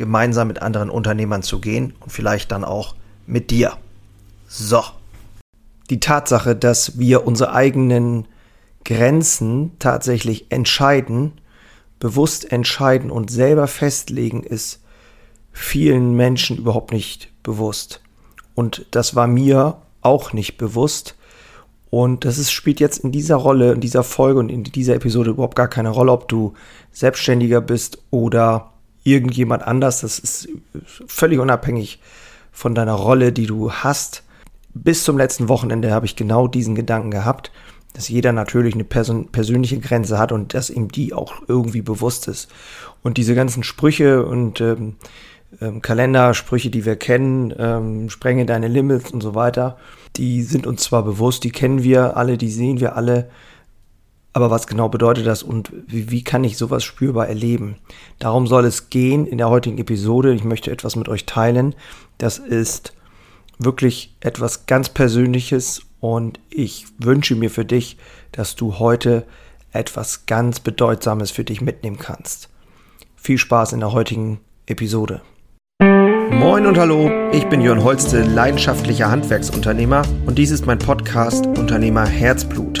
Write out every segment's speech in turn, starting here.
gemeinsam mit anderen Unternehmern zu gehen und vielleicht dann auch mit dir. So. Die Tatsache, dass wir unsere eigenen Grenzen tatsächlich entscheiden, bewusst entscheiden und selber festlegen, ist vielen Menschen überhaupt nicht bewusst. Und das war mir auch nicht bewusst. Und das ist, spielt jetzt in dieser Rolle, in dieser Folge und in dieser Episode überhaupt gar keine Rolle, ob du Selbstständiger bist oder irgendjemand anders. Das ist völlig unabhängig von deiner Rolle, die du hast. Bis zum letzten Wochenende habe ich genau diesen Gedanken gehabt, dass jeder natürlich eine Person, persönliche Grenze hat und dass ihm die auch irgendwie bewusst ist. Und diese ganzen Sprüche und ähm, ähm, Kalendersprüche, die wir kennen, ähm, sprenge deine Limits und so weiter, die sind uns zwar bewusst, die kennen wir alle, die sehen wir alle, aber was genau bedeutet das und wie, wie, kann ich sowas spürbar erleben? Darum soll es gehen in der heutigen Episode. Ich möchte etwas mit euch teilen. Das ist wirklich etwas ganz Persönliches und ich wünsche mir für dich, dass du heute etwas ganz Bedeutsames für dich mitnehmen kannst. Viel Spaß in der heutigen Episode. Moin und hallo, ich bin Jörn Holste, leidenschaftlicher Handwerksunternehmer und dies ist mein Podcast Unternehmer Herzblut.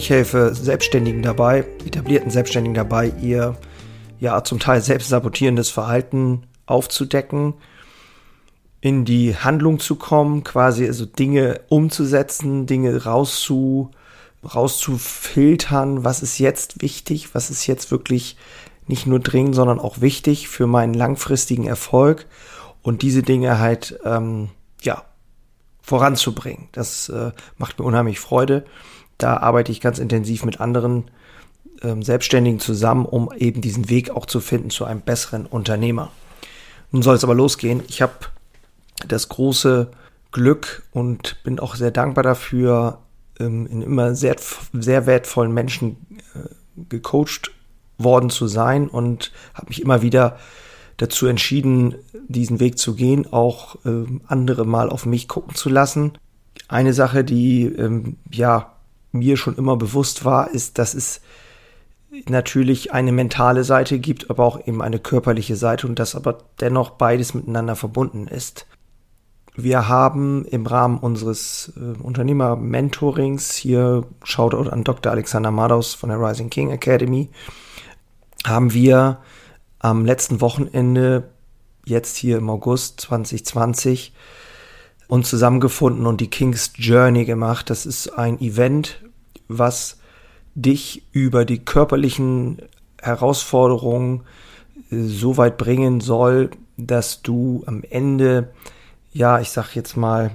Ich helfe Selbstständigen dabei, etablierten Selbstständigen dabei, ihr ja zum Teil selbstsabotierendes Verhalten aufzudecken, in die Handlung zu kommen, quasi also Dinge umzusetzen, Dinge rauszu, rauszufiltern, was ist jetzt wichtig, was ist jetzt wirklich nicht nur dringend, sondern auch wichtig für meinen langfristigen Erfolg und diese Dinge halt ähm, ja voranzubringen. Das äh, macht mir unheimlich Freude. Da arbeite ich ganz intensiv mit anderen ähm, Selbstständigen zusammen, um eben diesen Weg auch zu finden zu einem besseren Unternehmer. Nun soll es aber losgehen. Ich habe das große Glück und bin auch sehr dankbar dafür, ähm, in immer sehr, sehr wertvollen Menschen äh, gecoacht worden zu sein und habe mich immer wieder dazu entschieden, diesen Weg zu gehen, auch ähm, andere mal auf mich gucken zu lassen. Eine Sache, die ähm, ja mir schon immer bewusst war, ist, dass es natürlich eine mentale Seite gibt, aber auch eben eine körperliche Seite und dass aber dennoch beides miteinander verbunden ist. Wir haben im Rahmen unseres äh, Unternehmer-Mentorings hier, Shoutout an Dr. Alexander Madaus von der Rising King Academy, haben wir am letzten Wochenende, jetzt hier im August 2020, und zusammengefunden und die King's Journey gemacht. Das ist ein Event, was dich über die körperlichen Herausforderungen so weit bringen soll, dass du am Ende, ja, ich sag jetzt mal,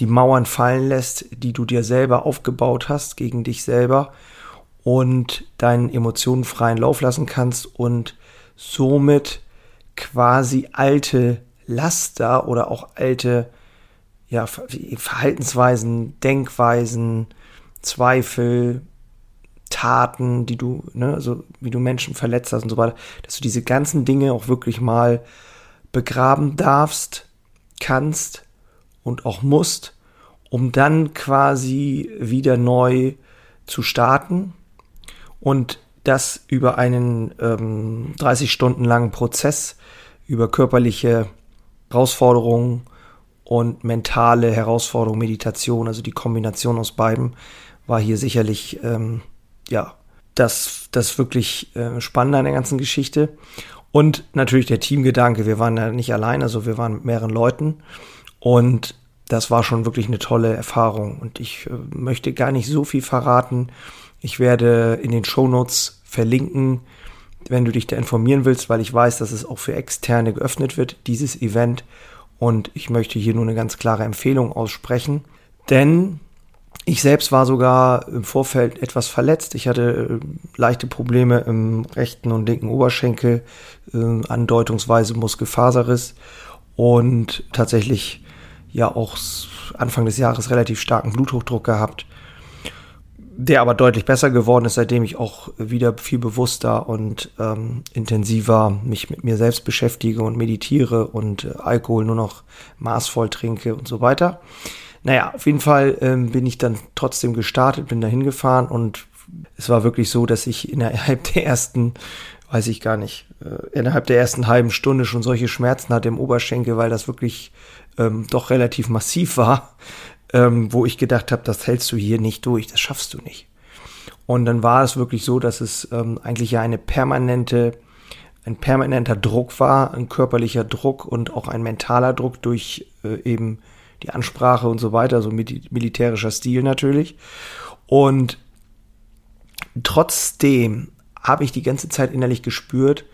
die Mauern fallen lässt, die du dir selber aufgebaut hast gegen dich selber und deinen Emotionen freien Lauf lassen kannst und somit quasi alte Laster oder auch alte ja, Verhaltensweisen, Denkweisen, Zweifel, Taten, die du, ne, also wie du Menschen verletzt hast und so weiter, dass du diese ganzen Dinge auch wirklich mal begraben darfst, kannst und auch musst, um dann quasi wieder neu zu starten und das über einen ähm, 30 Stunden langen Prozess, über körperliche Herausforderungen und mentale Herausforderungen, Meditation, also die Kombination aus beiden, war hier sicherlich ähm, ja das, das wirklich äh, Spannende an der ganzen Geschichte. Und natürlich der Teamgedanke, wir waren ja nicht allein, also wir waren mit mehreren Leuten und das war schon wirklich eine tolle Erfahrung und ich äh, möchte gar nicht so viel verraten. Ich werde in den Shownotes verlinken, wenn du dich da informieren willst, weil ich weiß, dass es auch für Externe geöffnet wird, dieses Event. Und ich möchte hier nur eine ganz klare Empfehlung aussprechen. Denn ich selbst war sogar im Vorfeld etwas verletzt. Ich hatte äh, leichte Probleme im rechten und linken Oberschenkel, äh, andeutungsweise Muskelfaserriss und tatsächlich ja auch Anfang des Jahres relativ starken Bluthochdruck gehabt, der aber deutlich besser geworden ist, seitdem ich auch wieder viel bewusster und ähm, intensiver mich mit mir selbst beschäftige und meditiere und äh, Alkohol nur noch maßvoll trinke und so weiter. Naja, auf jeden Fall ähm, bin ich dann trotzdem gestartet, bin da hingefahren und es war wirklich so, dass ich innerhalb der ersten, weiß ich gar nicht, äh, innerhalb der ersten halben Stunde schon solche Schmerzen hatte im Oberschenkel, weil das wirklich ähm, doch relativ massiv war, ähm, wo ich gedacht habe, das hältst du hier nicht durch, das schaffst du nicht. Und dann war es wirklich so, dass es ähm, eigentlich ja eine permanente, ein permanenter Druck war, ein körperlicher Druck und auch ein mentaler Druck durch äh, eben die Ansprache und so weiter, so militärischer Stil natürlich. Und trotzdem habe ich die ganze Zeit innerlich gespürt,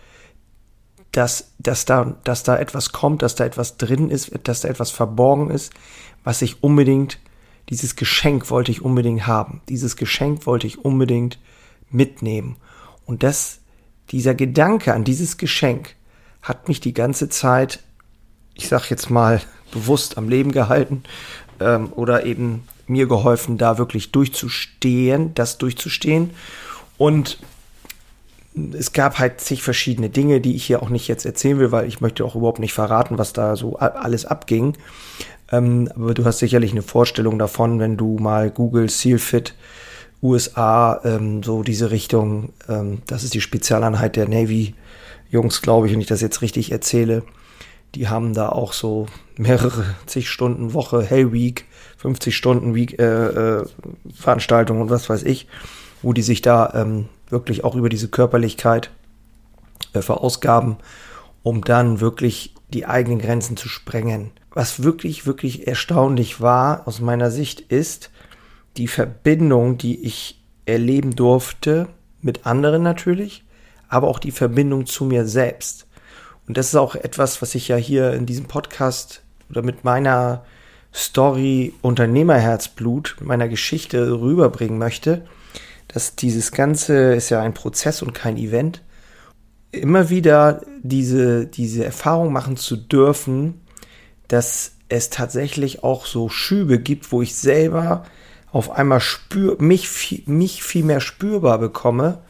dass, dass, da, dass da etwas kommt, dass da etwas drin ist, dass da etwas verborgen ist, was ich unbedingt, dieses Geschenk wollte ich unbedingt haben. Dieses Geschenk wollte ich unbedingt mitnehmen. Und das, dieser Gedanke an dieses Geschenk hat mich die ganze Zeit, ich sag jetzt mal, bewusst am Leben gehalten ähm, oder eben mir geholfen, da wirklich durchzustehen, das durchzustehen. Und es gab halt zig verschiedene Dinge, die ich hier auch nicht jetzt erzählen will, weil ich möchte auch überhaupt nicht verraten, was da so alles abging. Ähm, aber du hast sicherlich eine Vorstellung davon, wenn du mal Google Sealfit USA, ähm, so diese Richtung, ähm, das ist die Spezialeinheit der Navy Jungs, glaube ich, wenn ich das jetzt richtig erzähle. Die haben da auch so mehrere zig Stunden Woche, Hell Week, 50 Stunden Week, äh, äh, Veranstaltungen und was weiß ich, wo die sich da ähm, wirklich auch über diese Körperlichkeit äh, verausgaben, um dann wirklich die eigenen Grenzen zu sprengen. Was wirklich, wirklich erstaunlich war aus meiner Sicht ist die Verbindung, die ich erleben durfte mit anderen natürlich, aber auch die Verbindung zu mir selbst. Und das ist auch etwas, was ich ja hier in diesem Podcast oder mit meiner Story Unternehmerherzblut, meiner Geschichte rüberbringen möchte dass dieses Ganze ist ja ein Prozess und kein Event. Immer wieder diese, diese Erfahrung machen zu dürfen, dass es tatsächlich auch so Schübe gibt, wo ich selber auf einmal spür, mich, mich viel mehr spürbar bekomme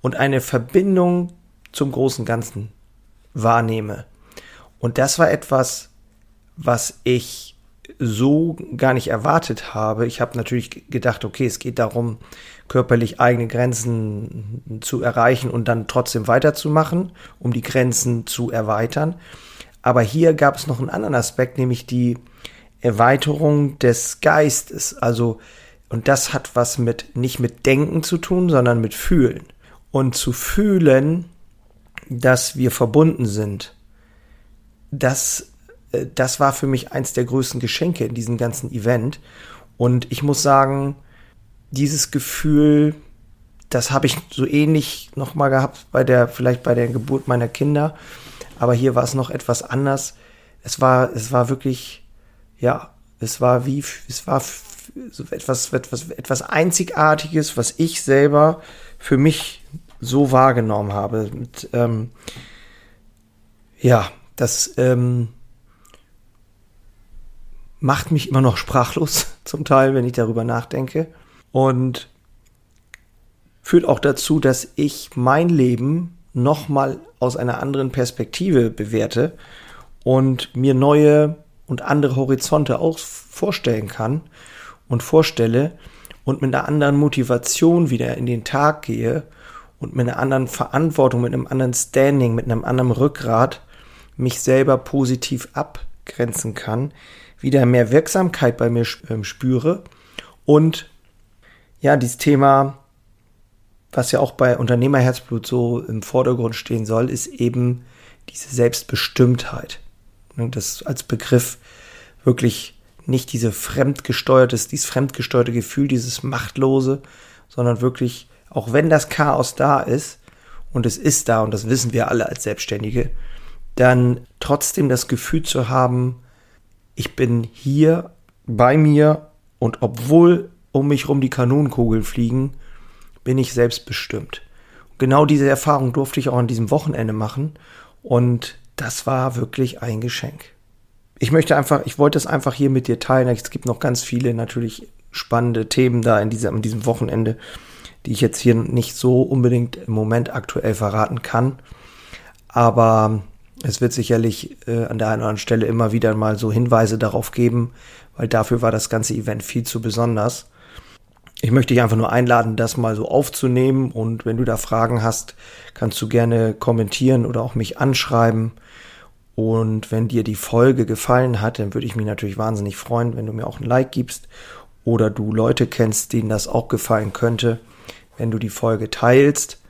und eine Verbindung zum großen Ganzen wahrnehme. Und das war etwas, was ich so gar nicht erwartet habe. Ich habe natürlich gedacht, okay, es geht darum, körperlich eigene Grenzen zu erreichen und dann trotzdem weiterzumachen, um die Grenzen zu erweitern. Aber hier gab es noch einen anderen Aspekt, nämlich die Erweiterung des Geistes. Also, und das hat was mit, nicht mit Denken zu tun, sondern mit Fühlen. Und zu fühlen, dass wir verbunden sind, das äh, das war für mich eins der größten Geschenke in diesem ganzen Event. Und ich muss sagen, dieses Gefühl, das habe ich so ähnlich nochmal gehabt bei der, vielleicht bei der Geburt meiner Kinder. Aber hier war es noch etwas anders. Es war, es war wirklich, ja, es war wie, es war so etwas, etwas, etwas Einzigartiges, was ich selber für mich so wahrgenommen habe. Mit, ähm, ja, das, ähm, macht mich immer noch sprachlos, zum Teil, wenn ich darüber nachdenke. Und führt auch dazu, dass ich mein Leben nochmal aus einer anderen Perspektive bewerte und mir neue und andere Horizonte auch vorstellen kann und vorstelle und mit einer anderen Motivation wieder in den Tag gehe und mit einer anderen Verantwortung, mit einem anderen Standing, mit einem anderen Rückgrat mich selber positiv abgrenzen kann, wieder mehr Wirksamkeit bei mir ähm, spüre. Und ja, dieses Thema, was ja auch bei Unternehmerherzblut so im Vordergrund stehen soll, ist eben diese Selbstbestimmtheit. Ne, das als Begriff wirklich nicht diese fremdgesteuertes, dieses fremdgesteuerte Gefühl, dieses machtlose, sondern wirklich, auch wenn das Chaos da ist, und es ist da, und das wissen wir alle als Selbstständige, dann trotzdem das Gefühl zu haben, ich bin hier bei mir und obwohl um mich rum die Kanonenkugeln fliegen, bin ich selbstbestimmt. Genau diese Erfahrung durfte ich auch an diesem Wochenende machen und das war wirklich ein Geschenk. Ich möchte einfach, ich wollte es einfach hier mit dir teilen. Es gibt noch ganz viele natürlich spannende Themen da in dieser, an diesem Wochenende, die ich jetzt hier nicht so unbedingt im Moment aktuell verraten kann. Aber es wird sicherlich äh, an der einen oder anderen Stelle immer wieder mal so Hinweise darauf geben, weil dafür war das ganze Event viel zu besonders. Ich möchte dich einfach nur einladen, das mal so aufzunehmen und wenn du da Fragen hast, kannst du gerne kommentieren oder auch mich anschreiben. Und wenn dir die Folge gefallen hat, dann würde ich mich natürlich wahnsinnig freuen, wenn du mir auch ein Like gibst oder du Leute kennst, denen das auch gefallen könnte, wenn du die Folge teilst.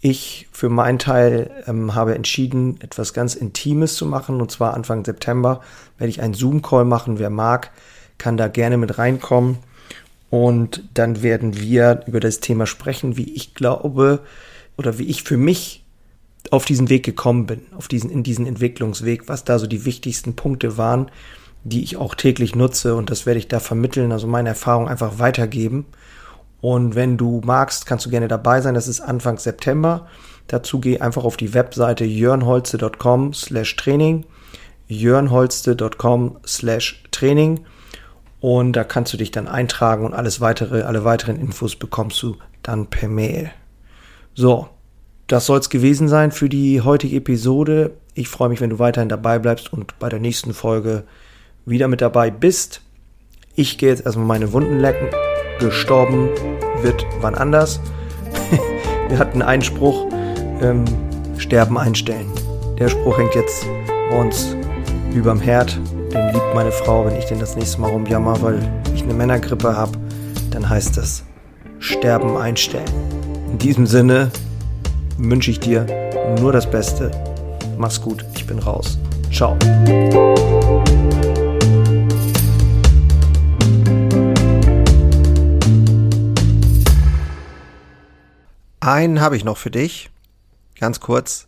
Ich für meinen Teil ähm, habe entschieden, etwas ganz Intimes zu machen. Und zwar Anfang September werde ich einen Zoom-Call machen. Wer mag, kann da gerne mit reinkommen. Und dann werden wir über das Thema sprechen, wie ich glaube oder wie ich für mich auf diesen Weg gekommen bin, auf diesen, in diesen Entwicklungsweg, was da so die wichtigsten Punkte waren, die ich auch täglich nutze und das werde ich da vermitteln, also meine Erfahrung einfach weitergeben. Und wenn du magst, kannst du gerne dabei sein. Das ist Anfang September. Dazu geh einfach auf die Webseite jörnholze.com slash Training, jörnholze.com slash Training und da kannst du dich dann eintragen und alles weitere, alle weiteren Infos bekommst du dann per Mail. So, das soll es gewesen sein für die heutige Episode. Ich freue mich, wenn du weiterhin dabei bleibst und bei der nächsten Folge wieder mit dabei bist. Ich gehe jetzt erstmal meine Wunden lecken. Gestorben wird wann anders. Wir hatten einen Spruch, ähm, Sterben einstellen. Der Spruch hängt jetzt bei uns überm Herd den liebt meine Frau, wenn ich den das nächste Mal rumjammer, weil ich eine Männergrippe habe, dann heißt das Sterben einstellen. In diesem Sinne wünsche ich dir nur das Beste. Mach's gut, ich bin raus. Ciao. Einen habe ich noch für dich. Ganz kurz